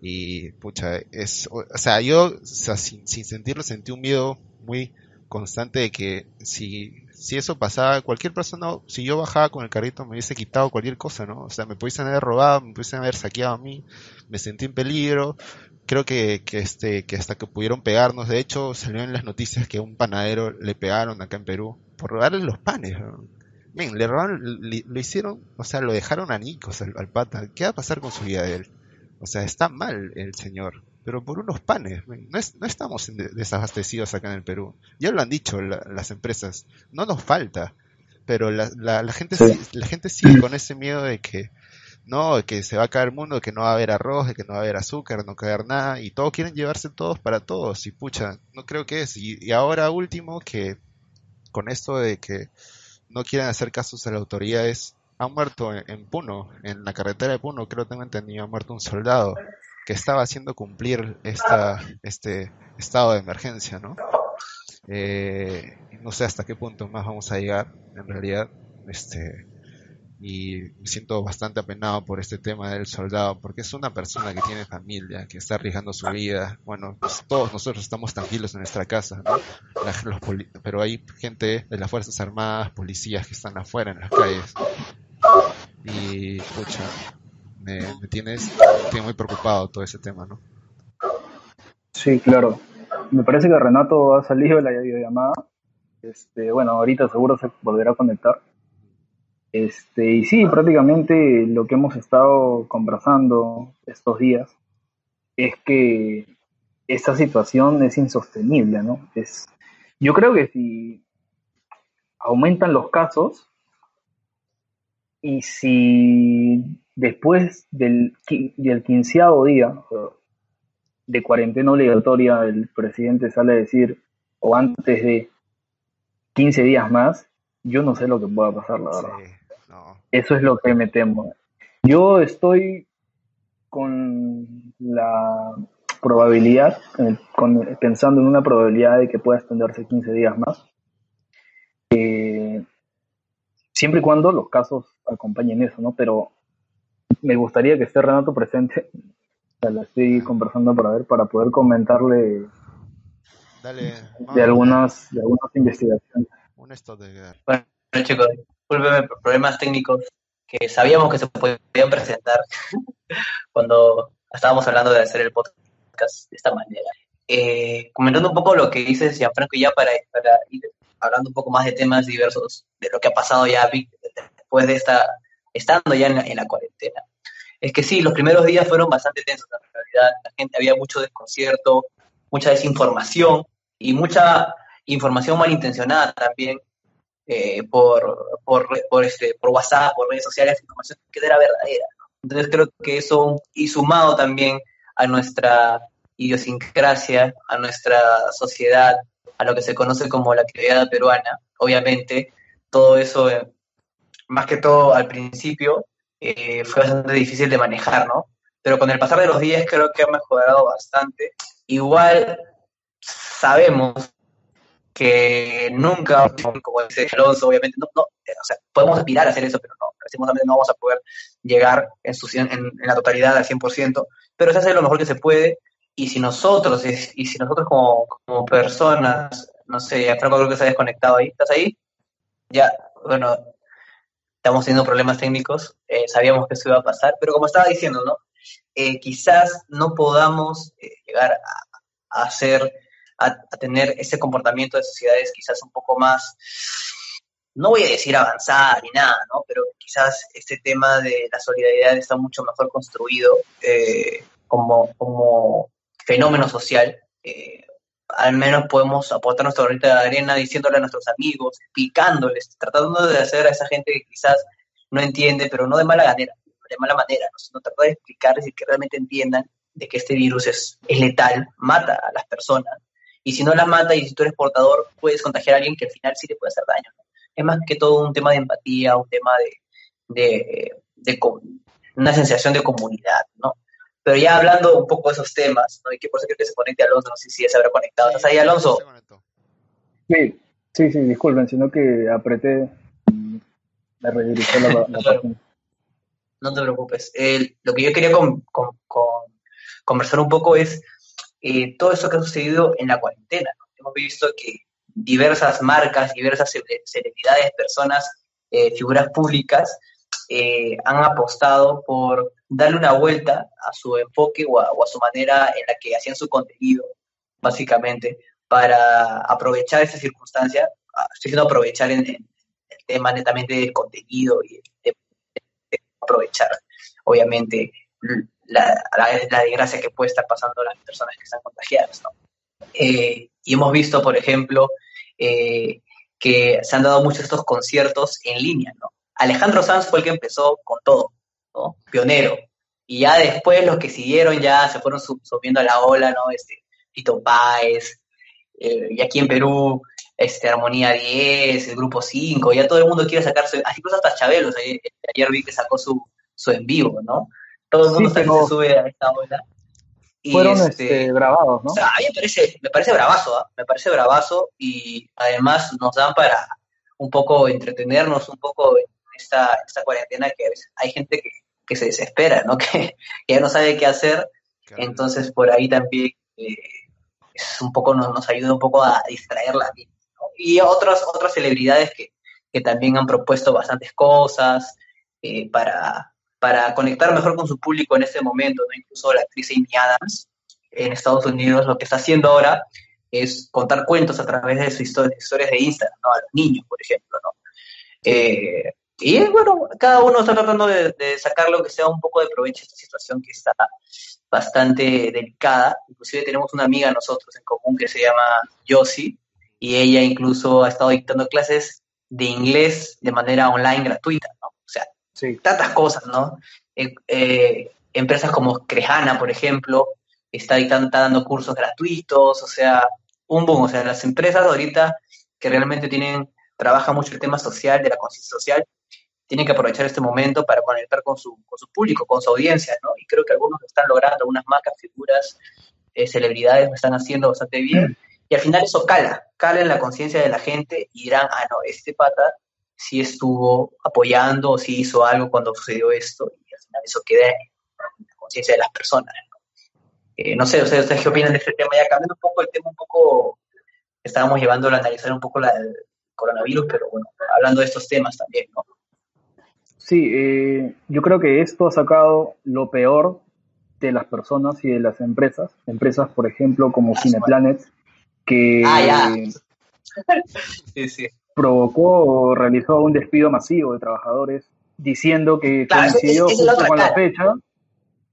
Speaker 3: Y pucha, es, o, sea, yo sin, sin sentirlo sentí un miedo muy constante de que si si eso pasaba, cualquier persona, si yo bajaba con el carrito, me hubiese quitado cualquier cosa, ¿no? O sea, me pudiesen haber robado, me pudiesen haber saqueado a mí, me sentí en peligro. Creo que, que, este, que hasta que pudieron pegarnos, de hecho, salió en las noticias que a un panadero le pegaron acá en Perú por robarle los panes. Bien, le robaron, lo hicieron, o sea, lo dejaron a Nicos al, al pata. ¿Qué va a pasar con su vida de él? O sea, está mal el señor pero por unos panes. No, no estamos desabastecidos acá en el Perú. Ya lo han dicho las empresas. No nos falta. Pero la, la, gente, la gente sigue con ese miedo de que no, de que se va a caer el mundo, de que no va a haber arroz, de que no va a haber azúcar, no va a haber nada. Y todos quieren llevarse todos para todos. Y pucha, no creo que es. Y, ahora último que con esto de que no quieren hacer casos a las autoridades, ha muerto en, en Puno, en la carretera de Puno, creo que tengo entendido, ha muerto un soldado que estaba haciendo cumplir esta, este estado de emergencia, ¿no? Eh, no sé hasta qué punto más vamos a llegar, en realidad, este, y me siento bastante apenado por este tema del soldado, porque es una persona que tiene familia, que está arriesgando su vida. Bueno, pues todos nosotros estamos tranquilos en nuestra casa, ¿no? Pero hay gente de las Fuerzas Armadas, policías que están afuera en las calles. Y, pucha, me, me tienes, me tiene muy preocupado todo ese tema, ¿no?
Speaker 2: Sí, claro. Me parece que Renato ha salido de la videollamada. Este, bueno, ahorita seguro se volverá a conectar. Este, y sí, prácticamente lo que hemos estado conversando estos días es que esta situación es insostenible, ¿no? Es, yo creo que si aumentan los casos y si después del, del quinceavo día de cuarentena obligatoria el presidente sale a decir, o antes de 15 días más, yo no sé lo que pueda pasar, la verdad.
Speaker 3: Sí, no.
Speaker 2: Eso es lo que me temo. Yo estoy con la probabilidad, con- pensando en una probabilidad de que pueda extenderse 15 días más, eh, siempre y cuando los casos acompañen eso, ¿no? Pero me gustaría que esté Renato presente, la estoy conversando para ver, para poder comentarle
Speaker 3: Dale,
Speaker 2: de algunas, de algunas investigaciones.
Speaker 3: un de quedar.
Speaker 1: Bueno, chicos, discúlpenme por problemas técnicos que sabíamos que se podían presentar cuando estábamos hablando de hacer el podcast de esta manera. Eh, comentando un poco lo que dices, Gianfranco, y ya para, para ir hablando un poco más de temas diversos, de lo que ha pasado ya Vic, después de esta, estando ya en la, en la cuarentena. Es que sí, los primeros días fueron bastante tensos, en realidad la gente había mucho desconcierto, mucha desinformación y mucha información malintencionada también eh, por, por, por, este, por WhatsApp, por redes sociales, información que era verdadera. Entonces creo que eso, y sumado también a nuestra idiosincrasia, a nuestra sociedad, a lo que se conoce como la criolada peruana, obviamente todo eso, eh, más que todo al principio, eh, fue bastante difícil de manejar, ¿no? Pero con el pasar de los días creo que ha mejorado bastante. Igual sabemos que nunca, como dice Alonso, obviamente, no, no, o sea, podemos aspirar a hacer eso, pero no, no vamos a poder llegar en, su, en, en la totalidad al 100%, pero se hace lo mejor que se puede, y si nosotros, y si nosotros como, como personas, no sé, Franco creo que se ha desconectado ahí, ¿estás ahí? Ya, bueno, estamos teniendo problemas técnicos, eh, sabíamos que eso iba a pasar, pero como estaba diciendo, ¿no? Eh, quizás no podamos eh, llegar a, a hacer a, tener ese comportamiento de sociedades quizás un poco más, no voy a decir avanzada ni nada, ¿no? Pero quizás este tema de la solidaridad está mucho mejor construido como, como fenómeno social. Al menos podemos aportar nuestra granito de arena diciéndole a nuestros amigos, explicándoles, tratando de hacer a esa gente que quizás no entiende, pero no de mala manera, de mala manera, ¿no? sino tratar de explicarles y que realmente entiendan de que este virus es, letal, mata a las personas, y si no las mata y si tú eres portador, puedes contagiar a alguien que al final sí te puede hacer daño. ¿no? Es más que todo un tema de empatía, un tema de, de una sensación de comunidad, ¿no? Pero ya hablando un poco de esos temas, ¿no? Y que por eso creo que se conecte Alonso, no sé si ya se habrá conectado. ¿Estás ahí, Alonso?
Speaker 2: Sí, sí, sí, disculpen, sino que apreté, me redirigió la, la página.
Speaker 1: No te preocupes. Eh, lo que yo quería con, con, con conversar un poco es eh, todo eso que ha sucedido en la cuarentena. ¿no? Hemos visto que diversas marcas, diversas celebridades, personas, eh, figuras públicas, eh, han apostado por darle una vuelta a su enfoque o a, o a, su manera en la que hacían su contenido, básicamente, para aprovechar esa circunstancia, estoy diciendo aprovechar en, el tema netamente del contenido y de aprovechar, obviamente, la, la, la, desgracia que puede estar pasando a las personas que están contagiadas. ¿no? Eh, y hemos visto, por ejemplo, eh, que se han dado muchos estos conciertos en línea. ¿no? Alejandro Sanz fue el que empezó con todo, ¿no? pionero. Y ya después los que siguieron ya se fueron subiendo a la ola, ¿no? Este, Tito Páez, eh, y aquí en Perú, este, Armonía 10, el Grupo 5, ya todo el mundo quiere sacarse, incluso hasta Chabelo, ayer, ayer vi que sacó su, su en vivo, ¿no? todo el mundo sí, pero... se sube a esta ola.
Speaker 2: Y fueron este, este, grabados, ¿no?
Speaker 1: O sea, a mí me parece, me parece bravazo, ¿eh? me parece bravazo y además nos dan para un poco entretenernos, un poco esta, esta cuarentena que a veces hay gente que, que se desespera, ¿no? Que, que ya no sabe qué hacer,
Speaker 3: Claro.
Speaker 1: entonces por ahí también eh, es un poco nos, nos ayuda un poco a distraerla. ¿no? Y otras, otras celebridades que, que también han propuesto bastantes cosas eh, para, para conectar mejor con su público en este momento, ¿no? Incluso la actriz Amy Adams en Estados Unidos lo que está haciendo ahora es contar cuentos a través de sus historias, historias de Instagram, ¿no? A los niños, por ejemplo, ¿no? Eh, y bueno, cada uno está tratando de, de sacar lo que sea un poco de provecho a esta situación que está bastante delicada. Inclusive tenemos una amiga nosotros en común que se llama Josie y ella incluso ha estado dictando clases de inglés de manera online gratuita, ¿no? O sea,
Speaker 2: Sí.
Speaker 1: tantas cosas, ¿no? Eh, eh, empresas como Crejana, por ejemplo, está, dictando, está dando cursos gratuitos, o sea, un boom, o sea, las empresas ahorita que realmente tienen, trabajan mucho el tema social, de la conciencia social, tienen que aprovechar este momento para conectar con su, con su público, con su audiencia, ¿no? Y creo que algunos lo están logrando, algunas marcas, figuras, eh, celebridades lo están haciendo bastante bien. Y al final eso cala, cala en la conciencia de la gente y dirán, ah, no, este pata sí estuvo apoyando o sí hizo algo cuando sucedió esto y al final eso queda en la conciencia de las personas. ¿no? Eh, no sé, ¿ustedes, ¿ustedes qué opinan de este tema? Ya cambiando un poco el tema, un poco, estábamos llevando a analizar un poco la, el coronavirus, pero bueno, hablando de estos temas también, ¿no?
Speaker 2: Sí, eh, yo creo que esto ha sacado lo peor de las personas y de las empresas. Empresas, por ejemplo, como
Speaker 1: Ah,
Speaker 2: Cineplanet, que
Speaker 1: Ah, ya. Sí, sí.
Speaker 2: provocó o realizó un despido masivo de trabajadores, diciendo que
Speaker 1: Claro,
Speaker 2: coincidió
Speaker 1: es
Speaker 2: justo con la fecha,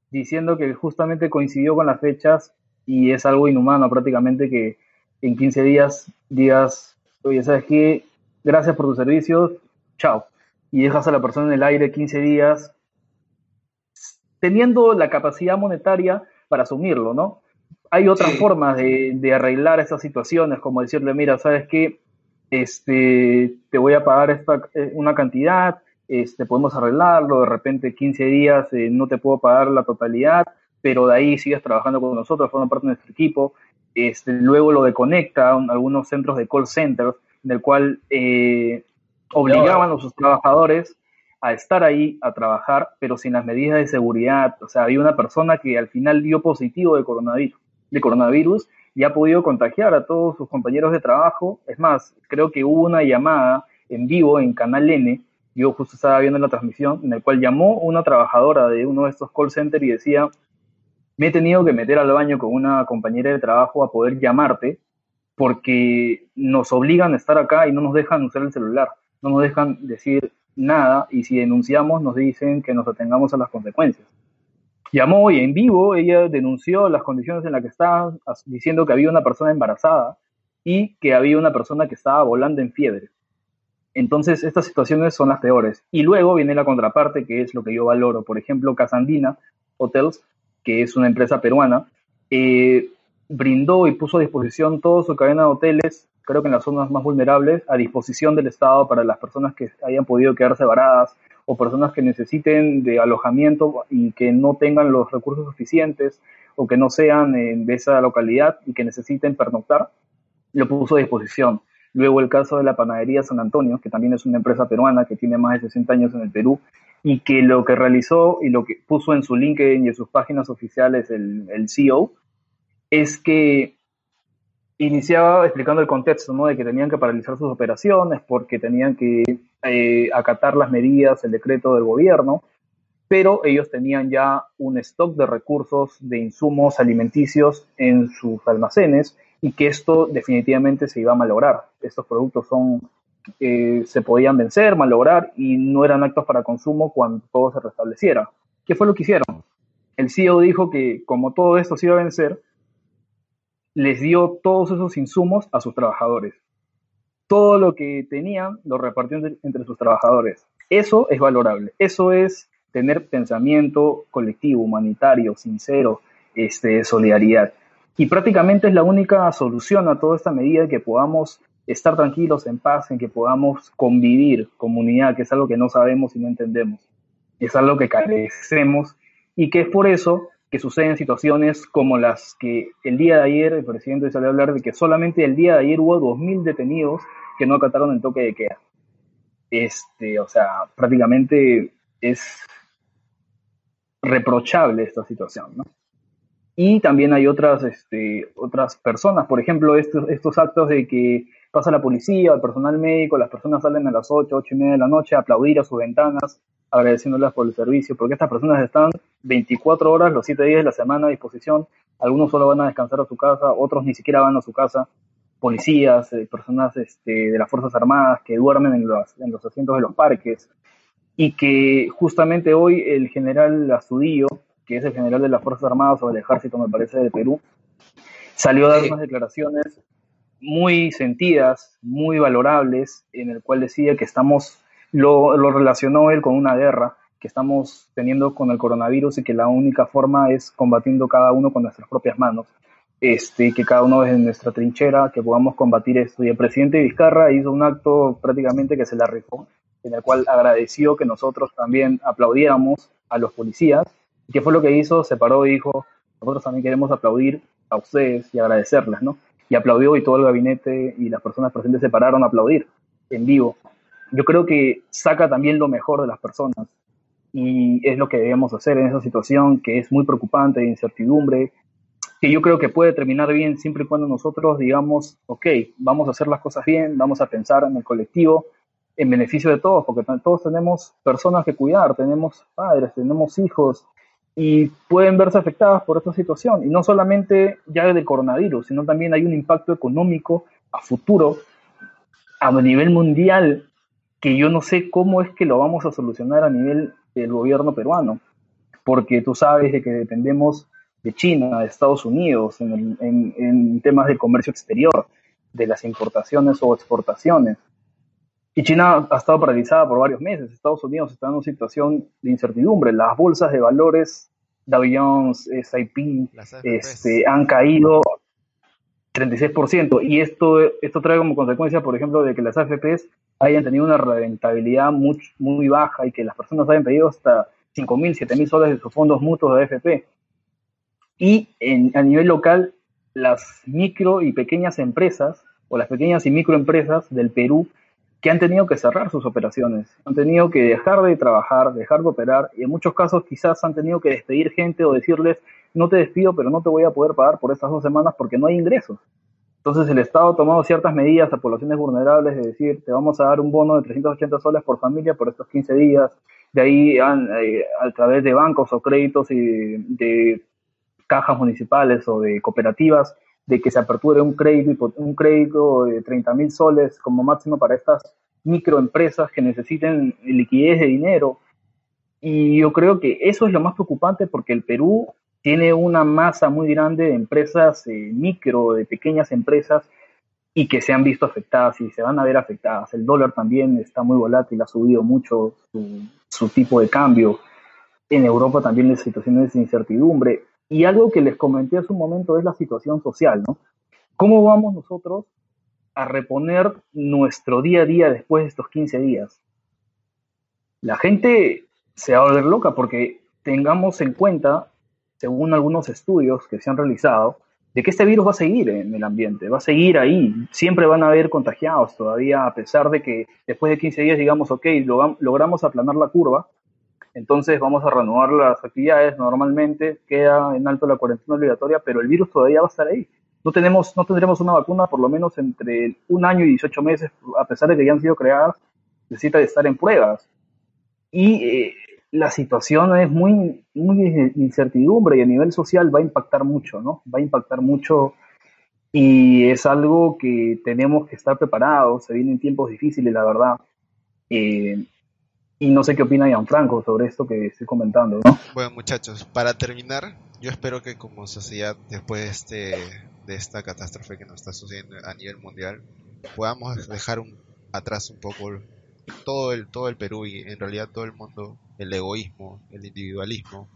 Speaker 2: diciendo que justamente coincidió con las fechas y es algo inhumano prácticamente que en 15 días digas, oye, ¿sabes qué? Gracias por tus servicios, chao. Y dejas a la persona en el aire 15 días teniendo la capacidad monetaria para asumirlo, ¿no? Hay otras
Speaker 1: Sí.
Speaker 2: formas de, de arreglar esas situaciones, como decirle, mira, ¿sabes qué? Este, te voy a pagar esta, eh, una cantidad, este, podemos arreglarlo, de repente 15 días eh, no te puedo pagar la totalidad, pero de ahí sigues trabajando con nosotros, forma parte de nuestro equipo. Este, luego lo de Conecta, un- algunos centros de call centers, en el cual eh, obligaban a sus trabajadores a estar ahí a trabajar, pero sin las medidas de seguridad. O sea, había una persona que al final dio positivo de coronavirus, de coronavirus y ha podido contagiar a todos sus compañeros de trabajo. Es más, creo que hubo una llamada en vivo en Canal N, yo justo estaba viendo la transmisión, en el cual llamó una trabajadora de uno de estos call centers y decía, me he tenido que meter al baño con una compañera de trabajo a poder llamarte porque nos obligan a estar acá y no nos dejan usar el celular, no nos dejan decir nada y si denunciamos nos dicen que nos atengamos a las consecuencias. Llamó y en vivo ella denunció las condiciones en las que estaba, diciendo que había una persona embarazada y que había una persona que estaba volando en fiebre. Entonces, estas situaciones son las peores. Y luego viene la contraparte, que es lo que yo valoro. Por ejemplo, Casandina Hotels, que es una empresa peruana, eh, brindó y puso a disposición toda su cadena de hoteles, creo que en las zonas más vulnerables, a disposición del Estado para las personas que hayan podido quedarse varadas o personas que necesiten de alojamiento y que no tengan los recursos suficientes o que no sean eh, de esa localidad y que necesiten pernoctar, lo puso a disposición. Luego el caso de la panadería San Antonio, que también es una empresa peruana que tiene más de 60 años en el Perú y que lo que realizó y lo que puso en su LinkedIn y en sus páginas oficiales el, el CEO es que iniciaba explicando el contexto, ¿no? De que tenían que paralizar sus operaciones porque tenían que eh, acatar las medidas, el decreto del gobierno, pero ellos tenían ya un stock de recursos, de insumos alimenticios en sus almacenes y que esto definitivamente se iba a malograr. Estos productos son, eh, se podían vencer, malograr y no eran actos para consumo cuando todo se restableciera. ¿Qué fue lo que hicieron? El CEO dijo que como todo esto se iba a vencer, les dio todos esos insumos a sus trabajadores. Todo lo que tenían lo repartió entre, sus trabajadores. Eso es valorable. Eso es tener pensamiento colectivo, humanitario, sincero, este, solidaridad. Y prácticamente es la única solución a toda esta medida que podamos estar tranquilos, en paz, en que podamos convivir, comunidad, que es algo que no sabemos y no entendemos. Es algo que carecemos y que es por eso que suceden situaciones como las que el día de ayer el presidente salió a hablar de que solamente el día de ayer hubo 2.000 detenidos que no acataron el toque de queda. este, o sea, prácticamente es reprochable esta situación, ¿no? Y también hay otras, este, otras personas, por ejemplo, estos, estos actos de que pasa la policía, el personal médico, las personas salen a las 8, 8 y media de la noche a aplaudir a sus ventanas, agradeciéndolas por el servicio, porque estas personas están 24 horas, los 7 días de la semana a disposición, algunos solo van a descansar a su casa, otros ni siquiera van a su casa, policías, eh, personas este, de las Fuerzas Armadas que duermen en los, en los asientos de los parques, y que justamente hoy el general Azudillo, que es el general de las Fuerzas Armadas o del Ejército, me parece, de Perú, salió a dar unas declaraciones muy sentidas, muy valorables, en el cual decía que estamos, lo, relacionó él con una guerra que estamos teniendo con el coronavirus y que la única forma es combatiendo cada uno con nuestras propias manos. Este, que cada uno desde nuestra trinchera, que podamos combatir esto. Y el presidente Vizcarra hizo un acto prácticamente que se la rifó, en el cual agradeció que nosotros también aplaudiéramos a los policías. ¿Y qué fue lo que hizo? Se paró y dijo, nosotros también queremos aplaudir a ustedes y agradecerles, ¿no? Y aplaudió y todo el gabinete y las personas presentes se pararon a aplaudir en vivo. Yo creo que saca también lo mejor de las personas y es lo que debemos hacer en esa situación que es muy preocupante, de incertidumbre, que yo creo que puede terminar bien siempre y cuando nosotros digamos, ok, vamos a hacer las cosas bien, vamos a pensar en el colectivo, en beneficio de todos, porque todos tenemos personas que cuidar, tenemos padres, tenemos hijos, y pueden verse afectadas por esta situación. Y no solamente ya del coronavirus, sino también hay un impacto económico a futuro, a nivel mundial, que yo no sé cómo es que lo vamos a solucionar a nivel del gobierno peruano, porque tú sabes de que dependemos de China, de Estados Unidos, en, en, en temas de comercio exterior, de las importaciones o exportaciones. Y China ha estado paralizada por varios meses. Estados Unidos está en una situación de incertidumbre. Las bolsas de valores, Dow Jones, S&P, este, han caído 36%. Y esto, esto trae como consecuencia, por ejemplo, de que las AFPs hayan tenido una rentabilidad muy, muy baja y que las personas hayan pedido hasta 5.000, 7.000 soles de sus fondos mutuos de AFP. Y en, a nivel local, las micro y pequeñas empresas o las pequeñas y microempresas del Perú que han tenido que cerrar sus operaciones, han tenido que dejar de trabajar, dejar de operar y en muchos casos quizás han tenido que despedir gente o decirles no te despido pero no te voy a poder pagar por estas dos semanas porque no hay ingresos. Entonces el Estado ha tomado ciertas medidas a poblaciones vulnerables de decir te vamos a dar un bono de 380 soles por familia por estos 15 días, de ahí eh, a través de bancos o créditos y de cajas municipales o de cooperativas de que se aperture un crédito, un crédito de 30 mil soles como máximo para estas microempresas que necesiten liquidez de dinero. Y yo creo que eso es lo más preocupante porque el Perú tiene una masa muy grande de empresas eh, micro, de pequeñas empresas, y que se han visto afectadas y se van a ver afectadas. El dólar también está muy volátil, ha subido mucho su, su tipo de cambio. En Europa también las situaciones de incertidumbre. Y algo que les comenté hace un momento es la situación social, ¿no? ¿Cómo vamos nosotros a reponer nuestro día a día después de estos 15 días? La gente se va a volver loca porque tengamos en cuenta, según algunos estudios que se han realizado, de que este virus va a seguir en el ambiente, va a seguir ahí, siempre van a haber contagiados todavía, a pesar de que después de 15 días digamos, ok, logramos aplanar la curva, entonces vamos a reanudar las actividades normalmente, queda en alto la cuarentena obligatoria, pero el virus todavía va a estar ahí. No, tenemos, no tendremos una vacuna por lo menos entre un año y 18 meses, a pesar de que ya han sido creadas, necesita estar en pruebas. Y eh, la situación es muy, muy incertidumbre y a nivel social va a impactar mucho, ¿no? Va a impactar mucho y es algo que tenemos que estar preparados, se vienen tiempos difíciles, la verdad. Eh, y no sé qué opina Gianfranco sobre esto que estoy comentando, ¿no?
Speaker 3: Bueno, muchachos, para terminar, yo espero que como sociedad, después de, este, de esta catástrofe que nos está sucediendo a nivel mundial, podamos dejar un, atrás un poco todo el, todo el Perú y en realidad todo el mundo, el egoísmo, el individualismo,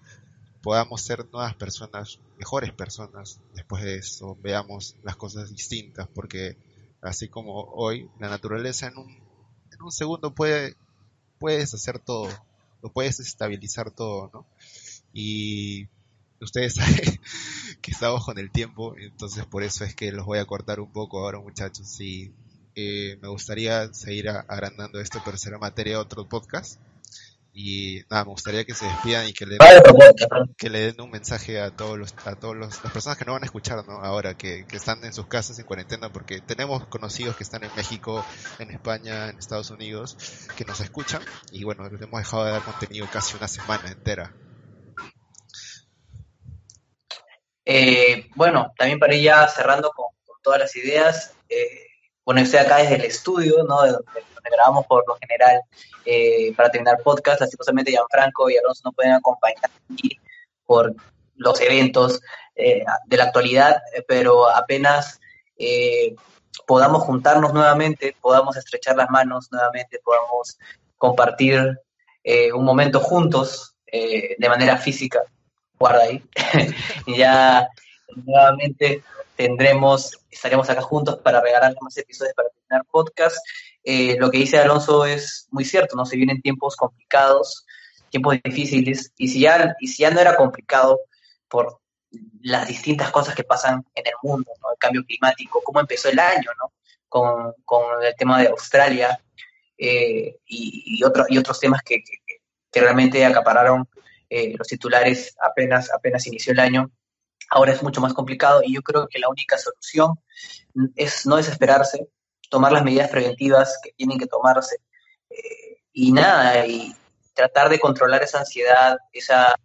Speaker 3: podamos ser nuevas personas, mejores personas, después de eso veamos las cosas distintas, porque así como hoy, la naturaleza en un, en un segundo puede puedes hacer todo, lo puedes estabilizar todo, ¿no? Y ustedes saben que estamos con el tiempo, entonces por eso es que los voy a cortar un poco ahora muchachos y eh, me gustaría seguir agrandando esto, pero será materia otro podcast. Y nada, me gustaría que se despidan y que le, que le den un mensaje a todos los, a todos los, las personas que no van a escuchar, ¿no? Ahora que, que están en sus casas en cuarentena, porque tenemos conocidos que están en México, en España, en Estados Unidos, que nos escuchan y bueno, les hemos dejado de dar contenido casi una semana entera.
Speaker 1: Eh, bueno, también para ir ya cerrando con, con todas las ideas, eh, bueno, estoy acá desde el estudio, ¿no? De donde, grabamos por lo general eh, para terminar podcast. Lastimosamente, Gianfranco y Alonso no pueden acompañar aquí por los eventos eh, de la actualidad, eh, pero apenas eh, podamos juntarnos nuevamente, podamos estrechar las manos nuevamente, podamos compartir un momento juntos de manera física, guarda ahí, y ya nuevamente tendremos, estaremos acá juntos para regalar más episodios para terminar podcast. Eh, lo que dice Alonso es muy cierto, ¿no? Se vienen tiempos complicados, tiempos difíciles, y si ya, y si ya no era complicado por las distintas cosas que pasan en el mundo, ¿no? El cambio climático, cómo empezó el año, ¿no? Con, con el tema de Australia eh, y, y, y otros temas que, que, que realmente acapararon eh, los titulares apenas, apenas inició el año. Ahora es mucho más complicado y yo creo que la única solución es no desesperarse, tomar las medidas preventivas que tienen que tomarse eh, y nada, y tratar de controlar esa ansiedad, esa,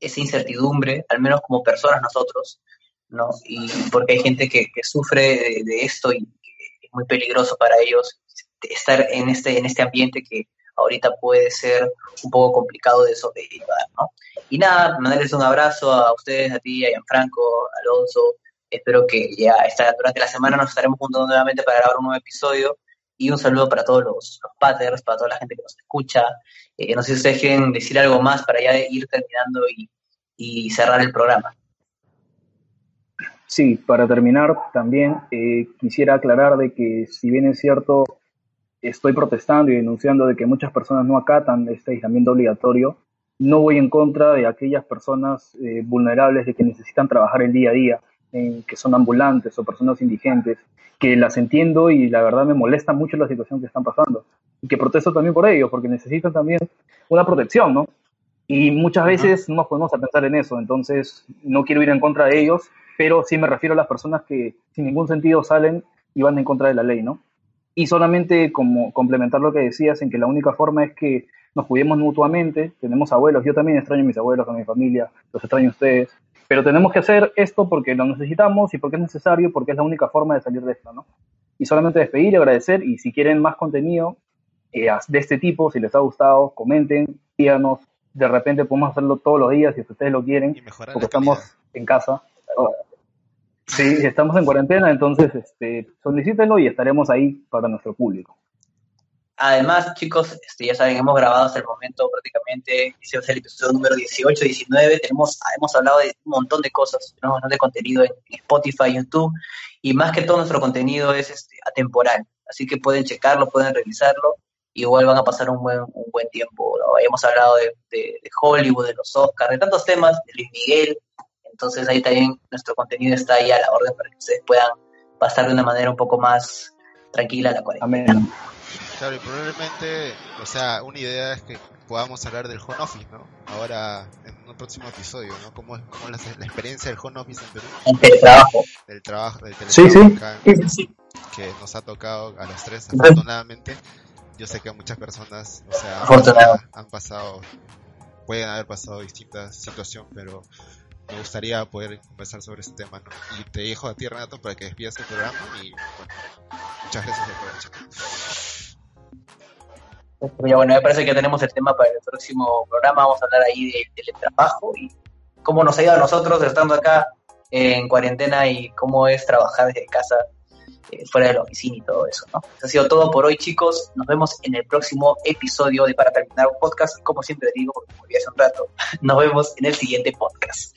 Speaker 1: esa incertidumbre, al menos como personas nosotros, ¿no? Y porque hay gente que, sufre de, de, esto y que es muy peligroso para ellos estar en este, en este ambiente que ahorita puede ser un poco complicado de sobrellevar, ¿no? Y nada, mandarles un abrazo a ustedes, a ti, a Gianfranco, a Alonso. Espero que ya esta, durante la semana nos estaremos juntando nuevamente para grabar un nuevo episodio. Y un saludo para todos los, los para toda la gente que nos escucha. Eh, no sé si ustedes quieren decir algo más para ya ir terminando y, y cerrar el programa.
Speaker 2: Sí, para terminar también eh, quisiera aclarar de que si bien es cierto estoy protestando y denunciando de que muchas personas no acatan este aislamiento obligatorio, no voy en contra de aquellas personas eh, vulnerables de que necesitan trabajar el día a día, eh, que son ambulantes o personas indigentes, que las entiendo y la verdad me molesta mucho la situación que están pasando y que protesto también por ellos porque necesitan también una protección, ¿no? Y muchas veces no nos podemos a pensar en eso, entonces no quiero ir en contra de ellos, pero sí me refiero a las personas que sin ningún sentido salen y van en contra de la ley, ¿no? Y solamente como complementar lo que decías, en que la única forma es que nos cuidemos mutuamente, tenemos abuelos, yo también extraño a mis abuelos, a mi familia, los extraño a ustedes, pero tenemos que hacer esto porque lo necesitamos y porque es necesario, porque es la única forma de salir de esto, ¿no? Y solamente despedir y agradecer, y si quieren más contenido eh, de este tipo, si les ha gustado, comenten, díganos, de repente podemos hacerlo todos los días si ustedes lo quieren, porque estamos en casa. Sí, estamos en cuarentena, entonces este, solicítenlo y estaremos ahí para nuestro público.
Speaker 1: Además, chicos, este, ya saben, hemos grabado hasta el momento prácticamente, ese es el episodio número 18, 19, tenemos, hemos hablado de un montón de cosas, tenemos un montón de contenido en Spotify, YouTube, y más que todo nuestro contenido es este, atemporal, así que pueden checarlo, pueden revisarlo, igual van a pasar un buen, un buen tiempo, ¿no? Hemos hablado de, de, de Hollywood, de los Oscars, de tantos temas, de Luis Miguel, entonces ahí también nuestro contenido está ahí a la orden para que ustedes puedan pasar de una manera un poco más tranquila la cuarentena.
Speaker 2: Amén.
Speaker 3: Claro, y probablemente, o sea, una idea es que podamos hablar del home office, ¿no? Ahora, en un próximo episodio, ¿no? ¿Cómo es, cómo la, la, experiencia del home office en Perú?
Speaker 1: El teletrabajo.
Speaker 3: Del trabajo, del
Speaker 2: sí, sí.
Speaker 3: Acá,
Speaker 1: sí, sí.
Speaker 3: que nos ha tocado a los tres, afortunadamente. Yo sé que a muchas personas, o sea, han, han pasado, pueden haber pasado distintas situaciones, pero me gustaría poder conversar sobre este tema, ¿no? Y te dejo a ti, Renato, para que despidas el programa y, bueno, muchas gracias por
Speaker 1: Ya, bueno, me parece que tenemos el tema para el próximo programa. Vamos a hablar ahí del de, de trabajo y cómo nos ha ido a nosotros estando acá en cuarentena y cómo es trabajar desde casa eh, fuera de la oficina y todo eso, ¿no? Eso ha sido todo por hoy, chicos. Nos vemos en el próximo episodio de Para Terminar un Podcast. Como siempre digo, porque me hace un rato, nos vemos en el siguiente podcast.